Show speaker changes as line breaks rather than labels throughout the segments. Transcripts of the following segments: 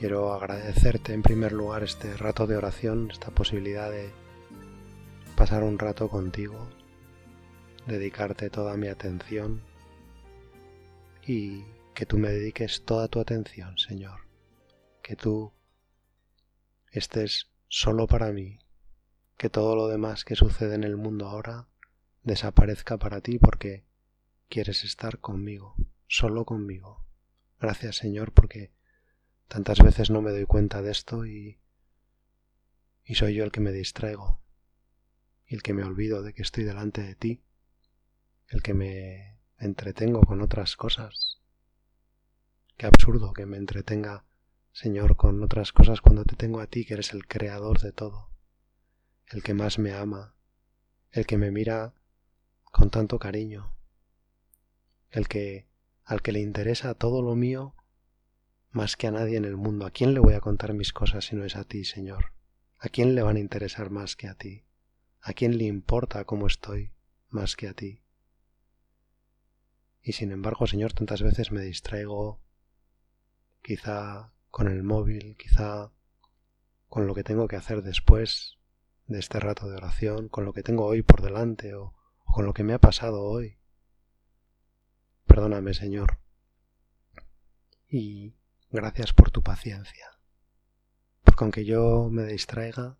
quiero agradecerte en primer lugar este rato de oración, esta posibilidad de pasar un rato contigo, dedicarte toda mi atención y que tú me dediques toda tu atención, Señor, que tú estés solo para mí, que todo lo demás que sucede en el mundo ahora desaparezca para ti porque quieres estar conmigo, solo conmigo. Gracias Señor porque tantas veces no me doy cuenta de esto y, y soy yo el que me distraigo, el que me olvido de que estoy delante de ti, el que me entretengo con otras cosas. Qué absurdo que me entretenga, Señor, con otras cosas cuando te tengo a ti, que eres el creador de todo, el que más me ama, el que me mira con tanto cariño, el que al que le interesa todo lo mío más que a nadie en el mundo. ¿A quién le voy a contar mis cosas si no es a ti, Señor? ¿A quién le van a interesar más que a ti? ¿A quién le importa cómo estoy más que a ti? Y sin embargo, Señor, tantas veces me distraigo, quizá con el móvil, quizá con lo que tengo que hacer después de este rato de oración, con lo que tengo hoy por delante o, con lo que me ha pasado hoy. Perdóname, Señor. Y gracias por tu paciencia. Porque aunque yo me distraiga,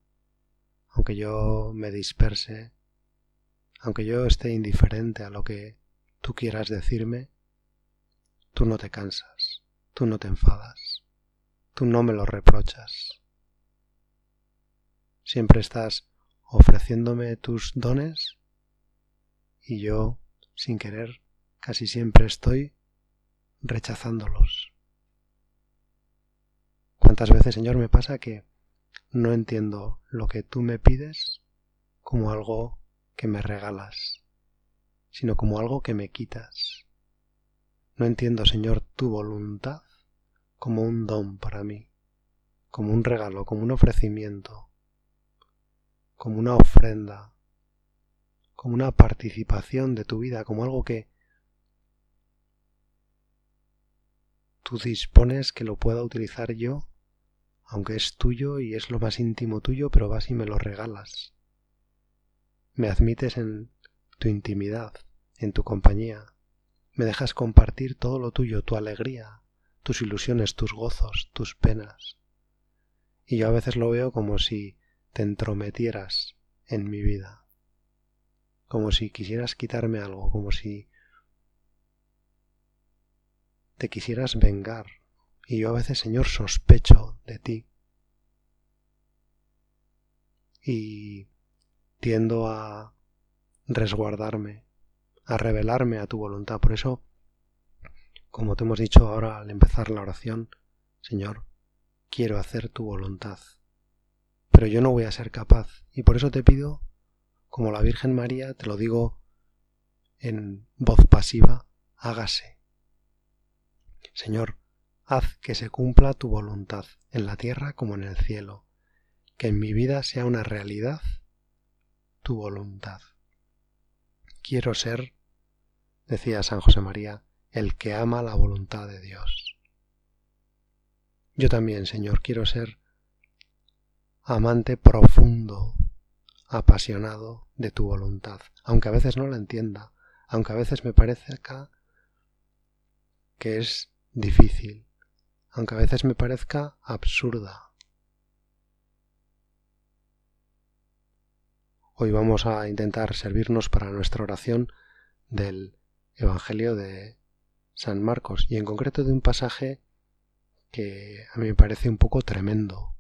aunque yo me disperse, aunque yo esté indiferente a lo que tú quieras decirme, tú no te cansas, tú no te enfadas, tú no me lo reprochas. Siempre estás ofreciéndome tus dones y yo, sin querer, casi siempre estoy rechazándolos. ¿Cuántas veces, Señor, me pasa que no entiendo lo que tú me pides como algo que me regalas, sino como algo que me quitas? No entiendo, Señor, tu voluntad como un don para mí, como un regalo, como un ofrecimiento, como una ofrenda, como una participación de tu vida, como algo que tú dispones que lo pueda utilizar yo, aunque es tuyo y es lo más íntimo tuyo, pero vas y me lo regalas. Me admites en tu intimidad, en tu compañía, me dejas compartir todo lo tuyo, tu alegría, tus ilusiones, tus gozos, tus penas. Y yo a veces lo veo como si te entrometieras en mi vida, como si quisieras quitarme algo, como si te quisieras vengar, y yo a veces, Señor, sospecho de ti. Y tiendo a resguardarme, a revelarme a tu voluntad. Por eso, como te hemos dicho ahora al empezar la oración, Señor, quiero hacer tu voluntad. Pero yo no voy a ser capaz. Y por eso te pido, como la Virgen María, te lo digo en voz pasiva, hágase. Señor, haz que se cumpla tu voluntad en la tierra como en el cielo, que en mi vida sea una realidad tu voluntad. Quiero ser, decía San José María, el que ama la voluntad de Dios. Yo también, Señor, quiero ser amante profundo, apasionado de tu voluntad, aunque a veces no la entienda, aunque a veces me parezca que es difícil, aunque a veces me parezca absurda. Hoy vamos a intentar servirnos para nuestra oración del Evangelio de San Marcos y en concreto de un pasaje que a mí me parece un poco tremendo.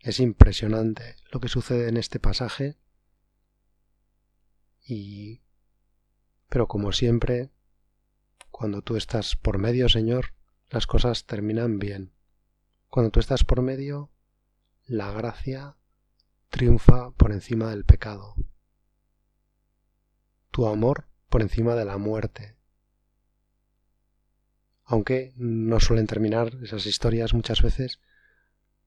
Es impresionante lo que sucede en este pasaje y pero como siempre cuando tú estás por medio, Señor, las cosas terminan bien. Cuando tú estás por medio, la gracia triunfa por encima del pecado. Tu amor por encima de la muerte. Aunque no suelen terminar esas historias muchas veces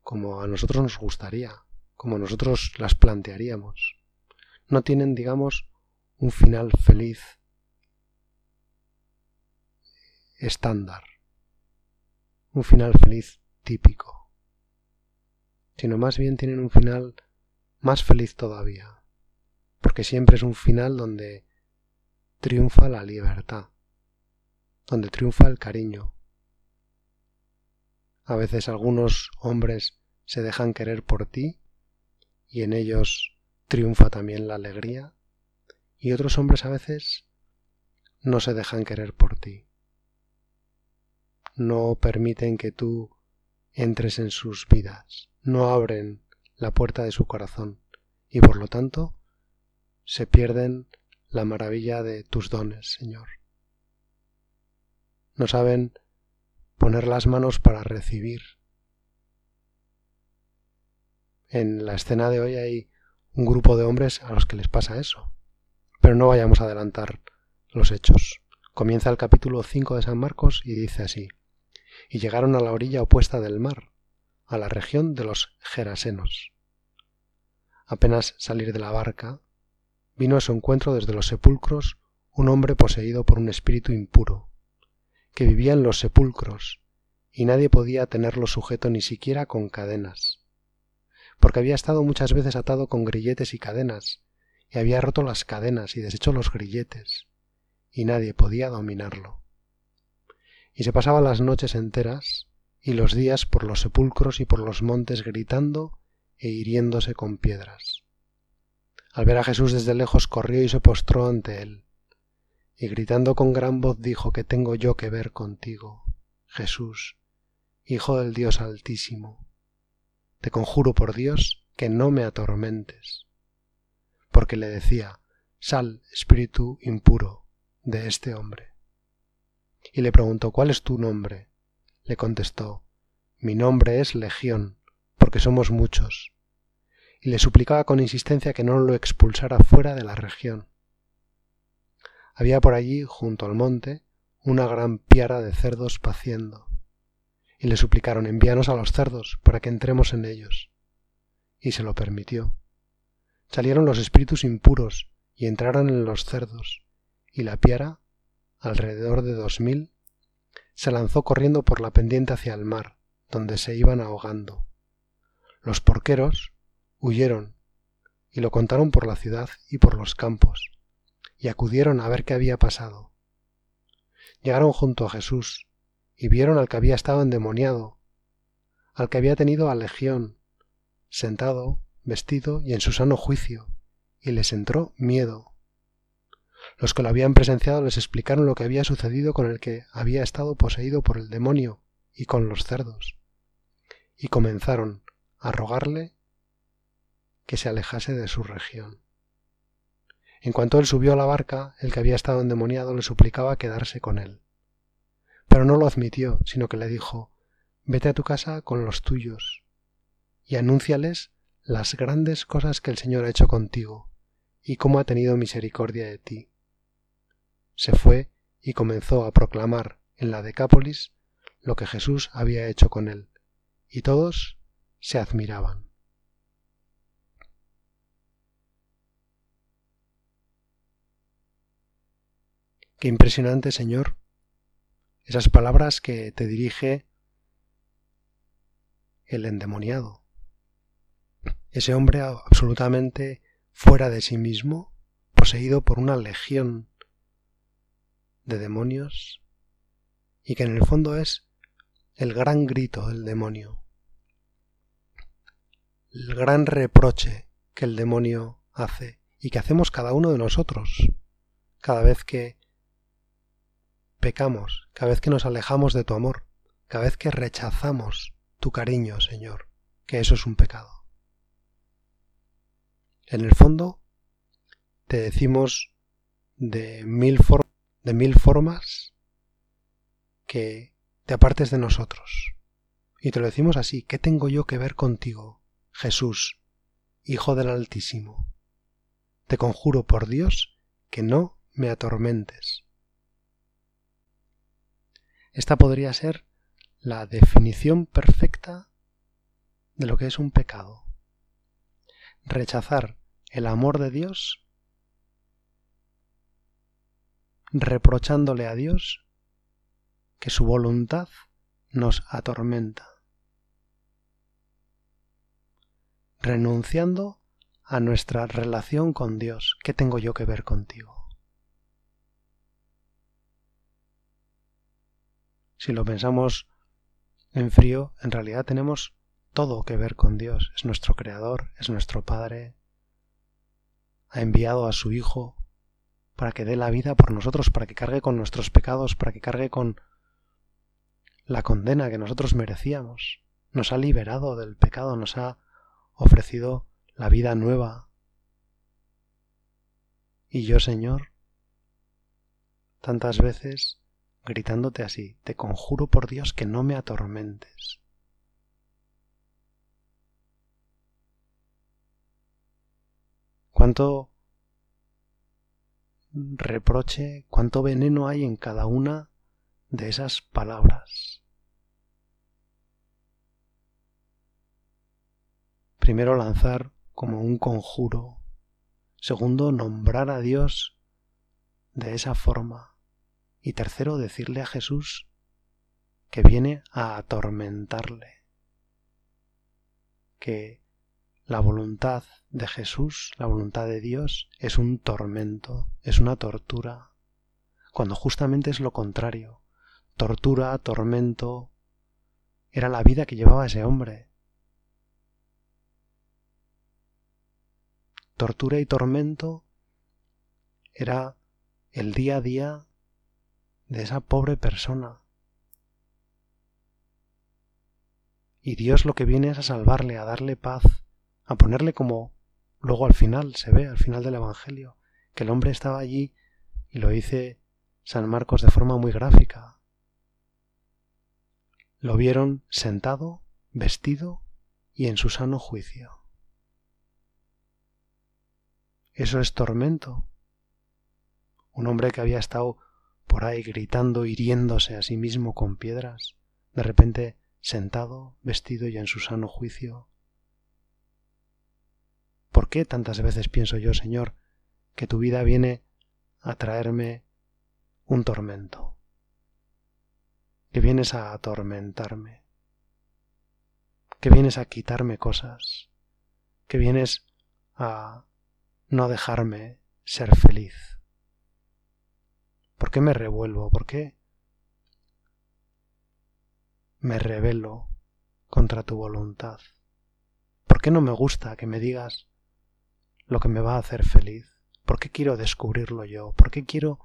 como a nosotros nos gustaría, como nosotros las plantearíamos. No tienen, digamos, un final feliz estándar, un final feliz típico, sino más bien tienen un final más feliz todavía, porque siempre es un final donde triunfa la libertad, donde triunfa el cariño. A veces algunos hombres se dejan querer por ti y en ellos triunfa también la alegría, y otros hombres a veces no se dejan querer por ti. No permiten que tú entres en sus vidas, no abren la puerta de su corazón y por lo tanto se pierden la maravilla de tus dones, Señor. No saben poner las manos para recibir. En la escena de hoy hay un grupo de hombres a los que les pasa eso. Pero no vayamos a adelantar los hechos. Comienza el capítulo 5 de San Marcos y dice así. Y llegaron a la orilla opuesta del mar, a la región de los Gerasenos. Apenas salir de la barca, vino a su encuentro desde los sepulcros un hombre poseído por un espíritu impuro, que vivía en los sepulcros, y nadie podía tenerlo sujeto ni siquiera con cadenas, porque había estado muchas veces atado con grilletes y cadenas, y había roto las cadenas y deshecho los grilletes, y nadie podía dominarlo. Y se pasaba las noches enteras y los días por los sepulcros y por los montes gritando e hiriéndose con piedras. Al ver a Jesús desde lejos corrió y se postró ante él, y gritando con gran voz dijo que tengo yo que ver contigo, Jesús, Hijo del Dios Altísimo. Te conjuro por Dios que no me atormentes. Porque le decía, Sal, espíritu impuro, de este hombre. Y le preguntó, ¿cuál es tu nombre? Le contestó, Mi nombre es Legión, porque somos muchos. Y le suplicaba con insistencia que no lo expulsara fuera de la región. Había por allí, junto al monte, una gran piara de cerdos paciendo y le suplicaron envíanos a los cerdos para que entremos en ellos. Y se lo permitió. Salieron los espíritus impuros y entraron en los cerdos, y la piara, alrededor de dos mil, se lanzó corriendo por la pendiente hacia el mar, donde se iban ahogando. Los porqueros huyeron y lo contaron por la ciudad y por los campos, y acudieron a ver qué había pasado. Llegaron junto a Jesús, y vieron al que había estado endemoniado, al que había tenido a legión, sentado, vestido y en su sano juicio, y les entró miedo. Los que lo habían presenciado les explicaron lo que había sucedido con el que había estado poseído por el demonio y con los cerdos, y comenzaron a rogarle que se alejase de su región. En cuanto él subió a la barca, el que había estado endemoniado le suplicaba quedarse con él. Pero no lo admitió, sino que le dijo, Vete a tu casa con los tuyos y anúnciales las grandes cosas que el Señor ha hecho contigo y cómo ha tenido misericordia de ti. Se fue y comenzó a proclamar en la Decápolis lo que Jesús había hecho con él, y todos se admiraban. Qué impresionante, Señor, esas palabras que te dirige el endemoniado. Ese hombre absolutamente fuera de sí mismo, poseído por una legión de demonios, y que en el fondo es el gran grito del demonio, el gran reproche que el demonio hace y que hacemos cada uno de nosotros cada vez que pecamos, cada vez que nos alejamos de tu amor, cada vez que rechazamos tu cariño, Señor, que eso es un pecado. En el fondo, te decimos de mil, de mil formas que te apartes de nosotros. Y te lo decimos así, ¿qué tengo yo que ver contigo, Jesús, Hijo del Altísimo, te conjuro por Dios que no me atormentes. Esta podría ser la definición perfecta de lo que es un pecado. Rechazar el amor de Dios reprochándole a Dios que su voluntad nos atormenta, renunciando a nuestra relación con Dios. ¿Qué tengo yo que ver contigo? Si lo pensamos en frío, en realidad tenemos todo que ver con Dios. Es nuestro Creador, es nuestro Padre. Ha enviado a su Hijo para que dé la vida por nosotros, para que cargue con nuestros pecados, para que cargue con la condena que nosotros merecíamos. Nos ha liberado del pecado, nos ha ofrecido la vida nueva. Y yo, Señor, tantas veces gritándote así, te conjuro por Dios que no me atormentes. Cuánto reproche, cuánto veneno hay en cada una de esas palabras. Primero lanzar como un conjuro. Segundo, nombrar a Dios de esa forma. Y tercero, decirle a Jesús que viene a atormentarle. Que la voluntad de Jesús, la voluntad de Dios, es un tormento, es una tortura, cuando justamente es lo contrario. Tortura, tormento, era la vida que llevaba ese hombre. Tortura y tormento era el día a día de esa pobre persona. Y Dios lo que viene es a salvarle, a darle paz, a ponerle como luego al final se ve, al final del Evangelio, que el hombre estaba allí y lo dice San Marcos de forma muy gráfica. Lo vieron sentado, vestido y en su sano juicio. Eso es tormento. Un hombre que había estado por ahí gritando, hiriéndose a sí mismo con piedras, de repente sentado, vestido y en su sano juicio, ¿Por qué tantas veces pienso yo, Señor, que tu vida viene a traerme un tormento? Que vienes a atormentarme, que vienes a quitarme cosas, que vienes a no dejarme ser feliz. ¿Por qué me revuelvo? ¿Por qué me rebelo contra tu voluntad? ¿Por qué no me gusta que me digas lo que me va a hacer feliz? ¿Por qué quiero descubrirlo yo? ¿Por qué quiero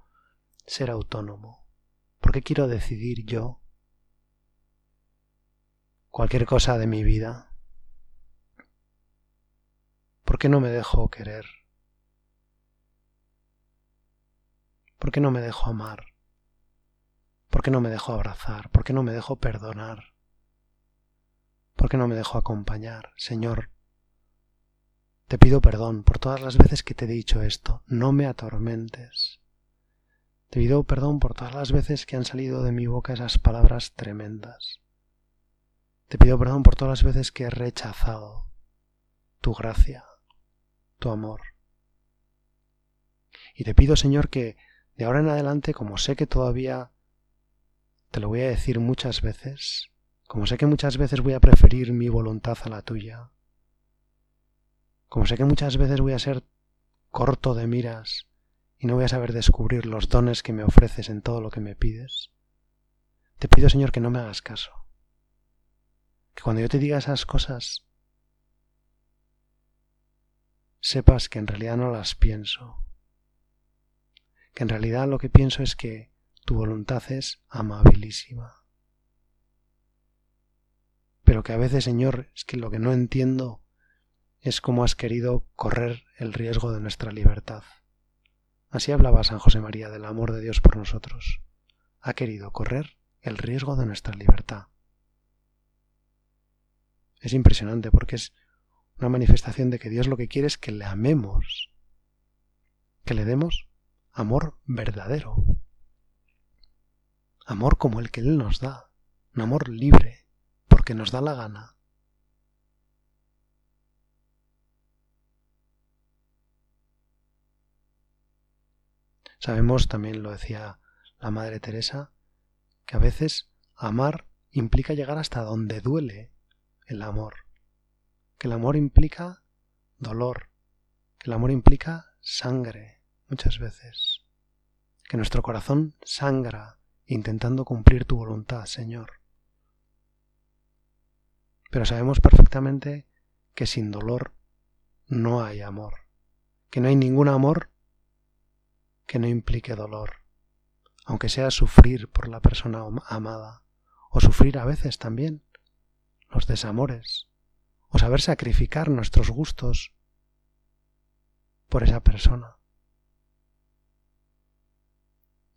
ser autónomo? ¿Por qué quiero decidir yo cualquier cosa de mi vida? ¿Por qué no me dejo querer? ¿Por qué no me dejo amar? ¿Por qué no me dejo abrazar? ¿Por qué no me dejo perdonar? ¿Por qué no me dejo acompañar? Señor, te pido perdón por todas las veces que te he dicho esto. No me atormentes. Te pido perdón por todas las veces que han salido de mi boca esas palabras tremendas. Te pido perdón por todas las veces que he rechazado tu gracia, tu amor. Y te pido, Señor, que de ahora en adelante, como sé que todavía te lo voy a decir muchas veces, como sé que muchas veces voy a preferir mi voluntad a la tuya, como sé que muchas veces voy a ser corto de miras y no voy a saber descubrir los dones que me ofreces en todo lo que me pides, te pido, Señor, que no me hagas caso. Que cuando yo te diga esas cosas, sepas que en realidad no las pienso. Que en realidad lo que pienso es que tu voluntad es amabilísima. Pero que a veces, Señor, es que lo que no entiendo es como has querido correr el riesgo de nuestra libertad. Así hablaba San José María del amor de Dios por nosotros. Ha querido correr el riesgo de nuestra libertad. Es impresionante porque es una manifestación de que Dios lo que quiere es que le amemos, que le demos amor verdadero, amor como el que Él nos da, un amor libre, porque nos da la gana. Sabemos, también lo decía la Madre Teresa, que a veces amar implica llegar hasta donde duele el amor, que el amor implica dolor, que el amor implica sangre muchas veces, que nuestro corazón sangra intentando cumplir tu voluntad, Señor. Pero sabemos perfectamente que sin dolor no hay amor, que no hay ningún amor que no implique dolor, aunque sea sufrir por la persona amada, o sufrir a veces también los desamores, o saber sacrificar nuestros gustos por esa persona.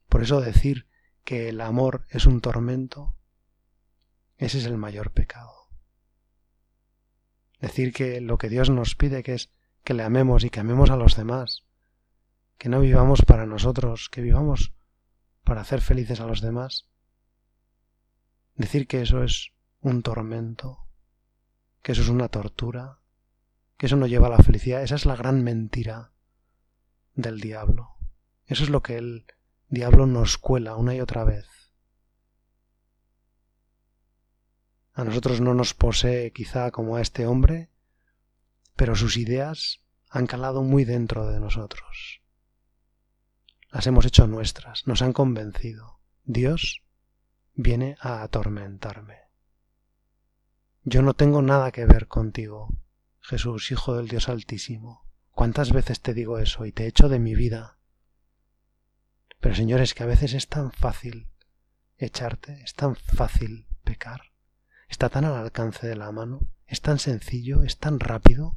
Por eso decir que el amor es un tormento, ese es el mayor pecado. Decir que lo que Dios nos pide que es que le amemos y que amemos a los demás, que no vivamos para nosotros, que vivamos para hacer felices a los demás. Decir que eso es un tormento, que eso es una tortura, que eso no lleva a la felicidad, esa es la gran mentira del diablo. Eso es lo que el diablo nos cuela una y otra vez. A nosotros no nos posee quizá como a este hombre, pero sus ideas han calado muy dentro de nosotros las hemos hecho nuestras, nos han convencido. Dios viene a atormentarme. Yo no tengo nada que ver contigo, Jesús, Hijo del Dios Altísimo. ¿Cuántas veces te digo eso y te echo de mi vida? Pero señores, que a veces es tan fácil echarte, es tan fácil pecar, está tan al alcance de la mano, es tan sencillo, es tan rápido.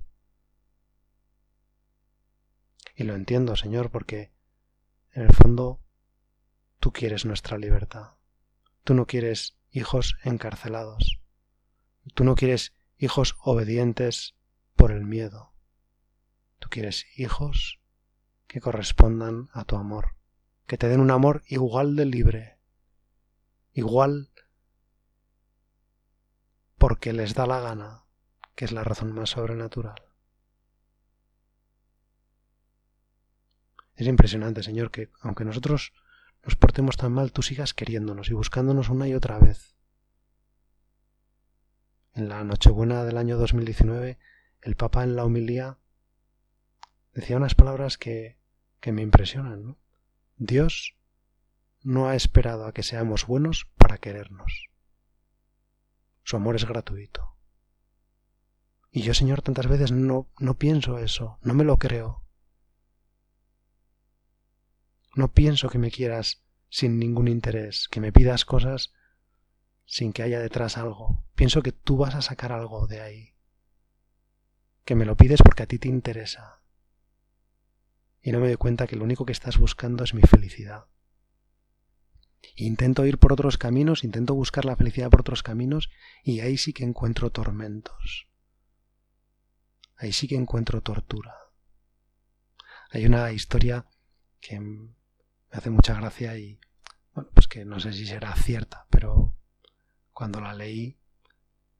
Y lo entiendo, Señor, porque en el fondo, tú quieres nuestra libertad. Tú no quieres hijos encarcelados. Tú no quieres hijos obedientes por el miedo. Tú quieres hijos que correspondan a tu amor, que te den un amor igual de libre, igual porque les da la gana, que es la razón más sobrenatural. Es impresionante, Señor, que aunque nosotros nos portemos tan mal, tú sigas queriéndonos y buscándonos una y otra vez. En la Nochebuena del año 2019, el Papa en la homilía decía unas palabras que, que me impresionan. Dios no ha esperado a que seamos buenos para querernos. Su amor es gratuito. Y yo, Señor, tantas veces no, no pienso eso, no me lo creo. No pienso que me quieras sin ningún interés, que me pidas cosas sin que haya detrás algo. Pienso que tú vas a sacar algo de ahí. Que me lo pides porque a ti te interesa. Y no me doy cuenta que lo único que estás buscando es mi felicidad. Intento ir por otros caminos, intento buscar la felicidad por otros caminos y ahí sí que encuentro tormentos. Ahí sí que encuentro tortura. Hay una historia que me hace mucha gracia y, bueno, pues que no sé si será cierta, pero cuando la leí,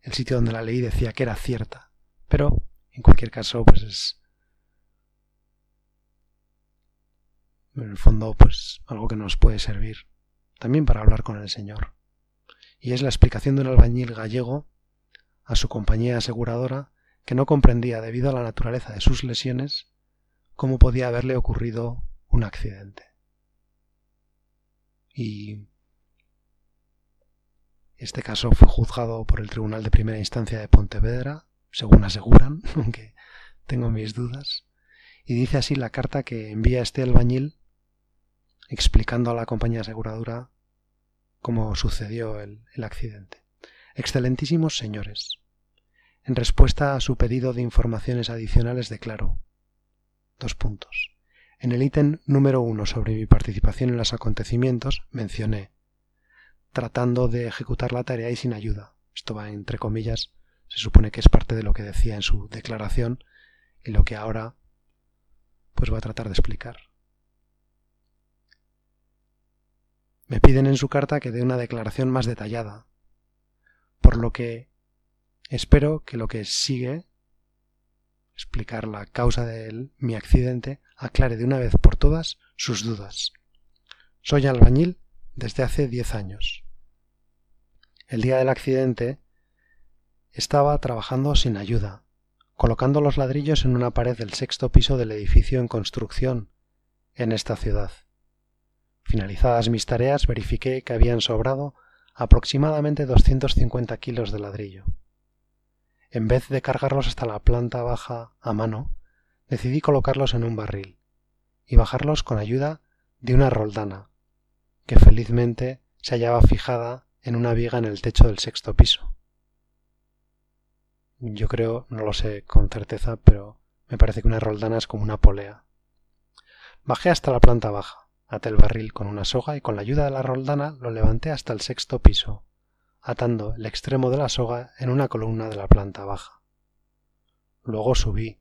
el sitio donde la leí decía que era cierta, pero en cualquier caso, pues es, en el fondo, pues algo que nos puede servir también para hablar con el Señor. Y es la explicación de un albañil gallego a su compañía aseguradora que no comprendía, debido a la naturaleza de sus lesiones, cómo podía haberle ocurrido un accidente y este caso fue juzgado por el Tribunal de Primera Instancia de Pontevedra, según aseguran, aunque tengo mis dudas, y dice así la carta que envía este albañil explicando a la compañía aseguradora cómo sucedió el, el accidente. Excelentísimos señores, en respuesta a su pedido de informaciones adicionales declaro dos puntos. En el ítem número uno sobre mi participación en los acontecimientos mencioné, tratando de ejecutar la tarea y sin ayuda. Esto va entre comillas, se supone que es parte de lo que decía en su declaración y lo que ahora pues va a tratar de explicar. Me piden en su carta que dé una declaración más detallada, por lo que espero que lo que sigue, explicar la causa de mi accidente, aclare de una vez por todas sus dudas. Soy albañil desde hace diez años. El día del accidente estaba trabajando sin ayuda, colocando los ladrillos en una pared del sexto piso del edificio en construcción en esta ciudad. Finalizadas mis tareas, verifiqué que habían sobrado aproximadamente 250 kilos de ladrillo. En vez de cargarlos hasta la planta baja a mano, decidí colocarlos en un barril y bajarlos con ayuda de una roldana, que felizmente se hallaba fijada en una viga en el techo del sexto piso. Yo creo, no lo sé con certeza, pero me parece que una roldana es como una polea. Bajé hasta la planta baja, até el barril con una soga y con la ayuda de la roldana lo levanté hasta el sexto piso, atando el extremo de la soga en una columna de la planta baja. Luego subí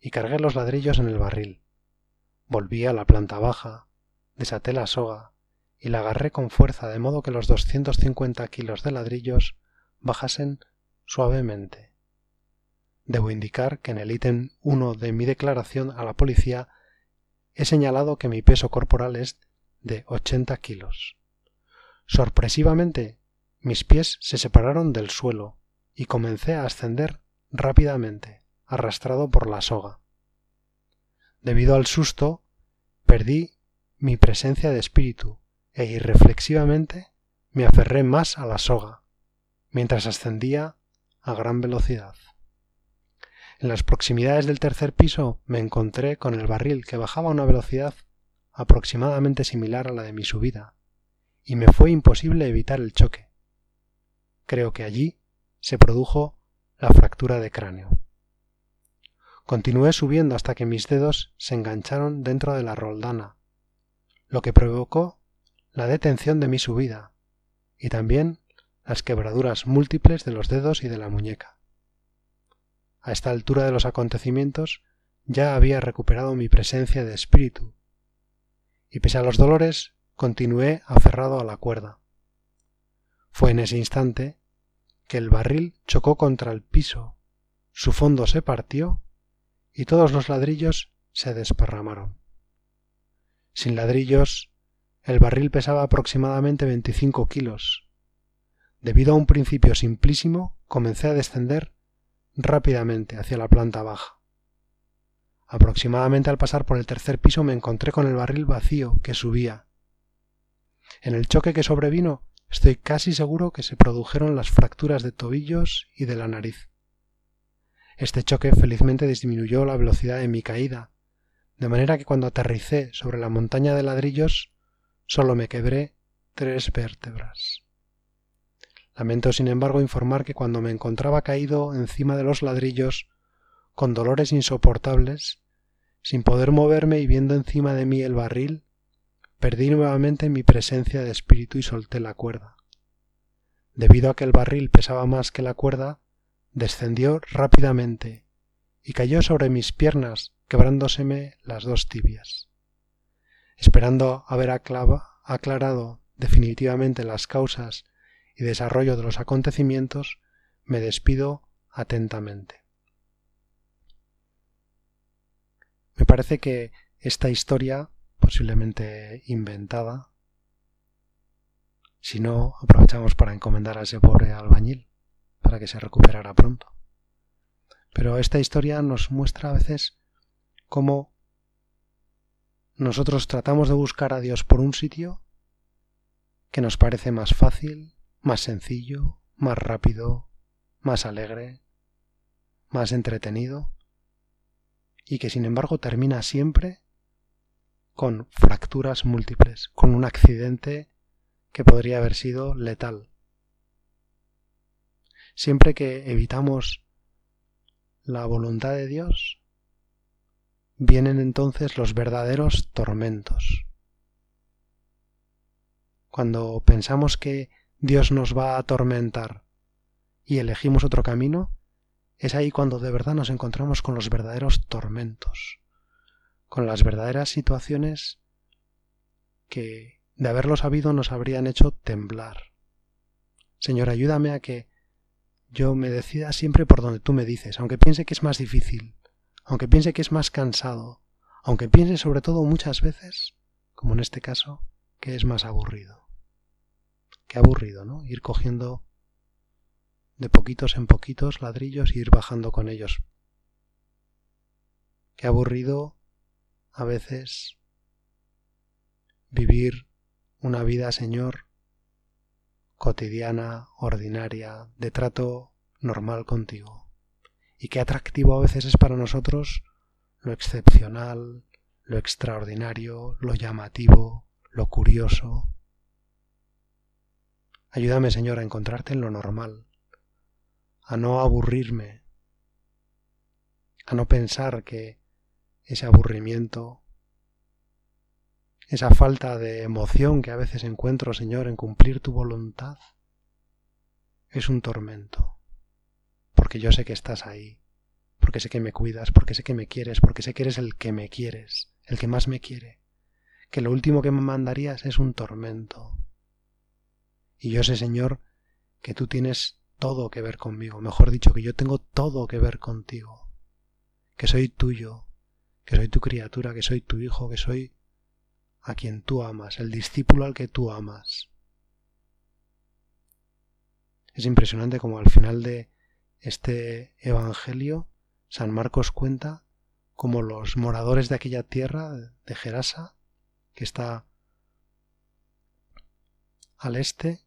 y cargué los ladrillos en el barril. Volví a la planta baja, desaté la soga y la agarré con fuerza de modo que los 250 kilos de ladrillos bajasen suavemente Debo indicar que en el ítem 1 de mi declaración a la policía he señalado que mi peso corporal es de 80 kilos. Sorpresivamente, mis pies se separaron del suelo y comencé a ascender rápidamente, arrastrado por la soga. Debido al susto, perdí mi presencia de espíritu e irreflexivamente me aferré más a la soga, mientras ascendía a gran velocidad. En las proximidades del tercer piso me encontré con el barril que bajaba a una velocidad aproximadamente similar a la de mi subida, y me fue imposible evitar el choque. Creo que allí se produjo la fractura de cráneo. Continué subiendo hasta que mis dedos se engancharon dentro de la roldana, lo que provocó la detención de mi subida y también las quebraduras múltiples de los dedos y de la muñeca. A esta altura de los acontecimientos ya había recuperado mi presencia de espíritu, y pese a los dolores continué aferrado a la cuerda. Fue en ese instante que el barril chocó contra el piso, su fondo se partió y todos los ladrillos se desparramaron. Sin ladrillos, el barril pesaba aproximadamente 25 kilos. Debido a un principio simplísimo, comencé a descender rápidamente hacia la planta baja. Aproximadamente al pasar por el tercer piso me encontré con el barril vacío que subía. En el choque que sobrevino estoy casi seguro que se produjeron las fracturas de tobillos y de la nariz. Este choque felizmente disminuyó la velocidad de mi caída, de manera que cuando aterricé sobre la montaña de ladrillos solo me quebré tres vértebras. Lamento, sin embargo, informar que cuando me encontraba caído encima de los ladrillos, con dolores insoportables, sin poder moverme y viendo encima de mí el barril, perdí nuevamente mi presencia de espíritu y solté la cuerda. Debido a que el barril pesaba más que la cuerda, descendió rápidamente y cayó sobre mis piernas, quebrándoseme las dos tibias. Esperando haber aclarado definitivamente las causas y desarrollo de los acontecimientos, me despido atentamente. Me parece que esta historia, posiblemente inventada, si no, aprovechamos para encomendar a ese pobre albañil, para que se recuperara pronto. Pero esta historia nos muestra a veces cómo nosotros tratamos de buscar a Dios por un sitio que nos parece más fácil, más sencillo, más rápido, más alegre, más entretenido, y que sin embargo termina siempre con fracturas múltiples, con un accidente que podría haber sido letal. Siempre que evitamos la voluntad de Dios, vienen entonces los verdaderos tormentos. Cuando pensamos que Dios nos va a atormentar y elegimos otro camino, es ahí cuando de verdad nos encontramos con los verdaderos tormentos, con las verdaderas situaciones que de haberlo sabido nos habrían hecho temblar. Señor, ayúdame a que yo me decida siempre por donde tú me dices, aunque piense que es más difícil, aunque piense que es más cansado, aunque piense sobre todo muchas veces, como en este caso, que es más aburrido. Qué aburrido, ¿no? Ir cogiendo de poquitos en poquitos ladrillos y ir bajando con ellos. Qué aburrido a veces vivir una vida, Señor, cotidiana, ordinaria, de trato normal contigo. Y qué atractivo a veces es para nosotros lo excepcional, lo extraordinario, lo llamativo, lo curioso. Ayúdame, Señor, a encontrarte en lo normal, a no aburrirme, a no pensar que ese aburrimiento, esa falta de emoción que a veces encuentro, Señor, en cumplir tu voluntad, es un tormento, porque yo sé que estás ahí, porque sé que me cuidas, porque sé que me quieres, porque sé que eres el que me quieres, el que más me quiere, que lo último que me mandarías es un tormento. Y yo sé, Señor, que tú tienes todo que ver conmigo, mejor dicho, que yo tengo todo que ver contigo, que soy tuyo, que soy tu criatura, que soy tu hijo, que soy a quien tú amas, el discípulo al que tú amas. Es impresionante como al final de este Evangelio San Marcos cuenta como los moradores de aquella tierra de Gerasa, que está al este,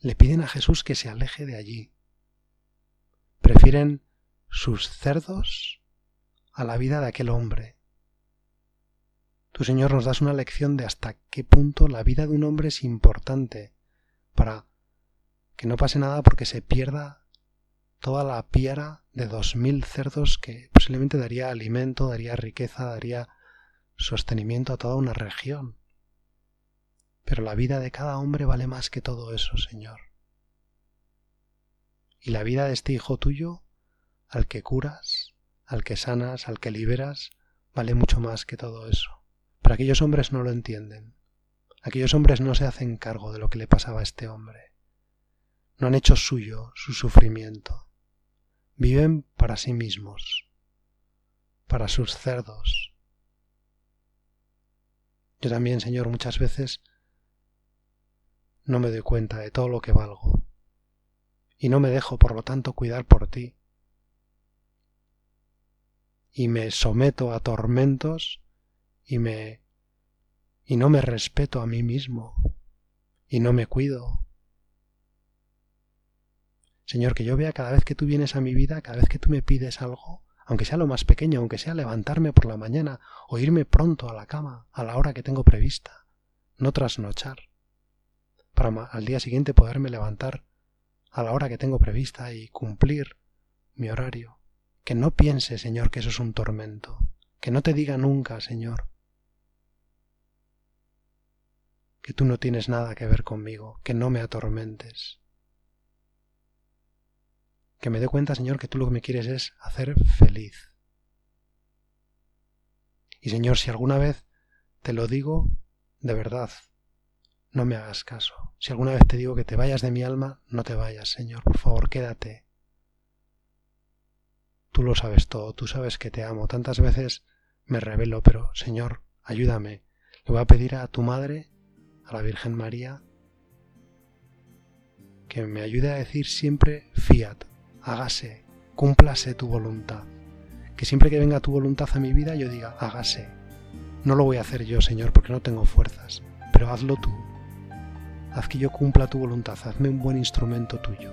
le piden a Jesús que se aleje de allí. Prefieren sus cerdos a la vida de aquel hombre. Tu Señor nos das una lección de hasta qué punto la vida de un hombre es importante para que no pase nada porque se pierda toda la piara de dos mil cerdos que posiblemente daría alimento, daría riqueza, daría sostenimiento a toda una región. Pero la vida de cada hombre vale más que todo eso, Señor. Y la vida de este hijo tuyo, al que curas, al que sanas, al que liberas, vale mucho más que todo eso. Pero aquellos hombres no lo entienden. Aquellos hombres no se hacen cargo de lo que le pasaba a este hombre. No han hecho suyo su sufrimiento. Viven para sí mismos, para sus cerdos. Yo también, Señor, muchas veces no me doy cuenta de todo lo que valgo y no me dejo, por lo tanto, cuidar por ti. Y me someto a tormentos y me y no me respeto a mí mismo y no me cuido. Señor, que yo vea cada vez que tú vienes a mi vida, cada vez que tú me pides algo, aunque sea lo más pequeño, aunque sea levantarme por la mañana o irme pronto a la cama a la hora que tengo prevista, no trasnochar para al día siguiente poderme levantar a la hora que tengo prevista y cumplir mi horario. Que no piense, Señor, que eso es un tormento. Que no te diga nunca, Señor, que tú no tienes nada que ver conmigo, que no me atormentes. Que me dé cuenta, Señor, que tú lo que me quieres es hacer feliz. Y Señor, si alguna vez te lo digo, de verdad, no me hagas caso. Si alguna vez te digo que te vayas de mi alma, no te vayas, Señor, por favor, quédate. Tú lo sabes todo, tú sabes que te amo. Tantas veces me revelo, pero, Señor, ayúdame. Le voy a pedir a tu madre, a la Virgen María, que me ayude a decir siempre fiat, hágase, cúmplase tu voluntad. Que siempre que venga tu voluntad a mi vida yo diga, hágase. No lo voy a hacer yo, Señor, porque no tengo fuerzas, pero hazlo tú haz que yo cumpla tu voluntad, hazme un buen instrumento tuyo.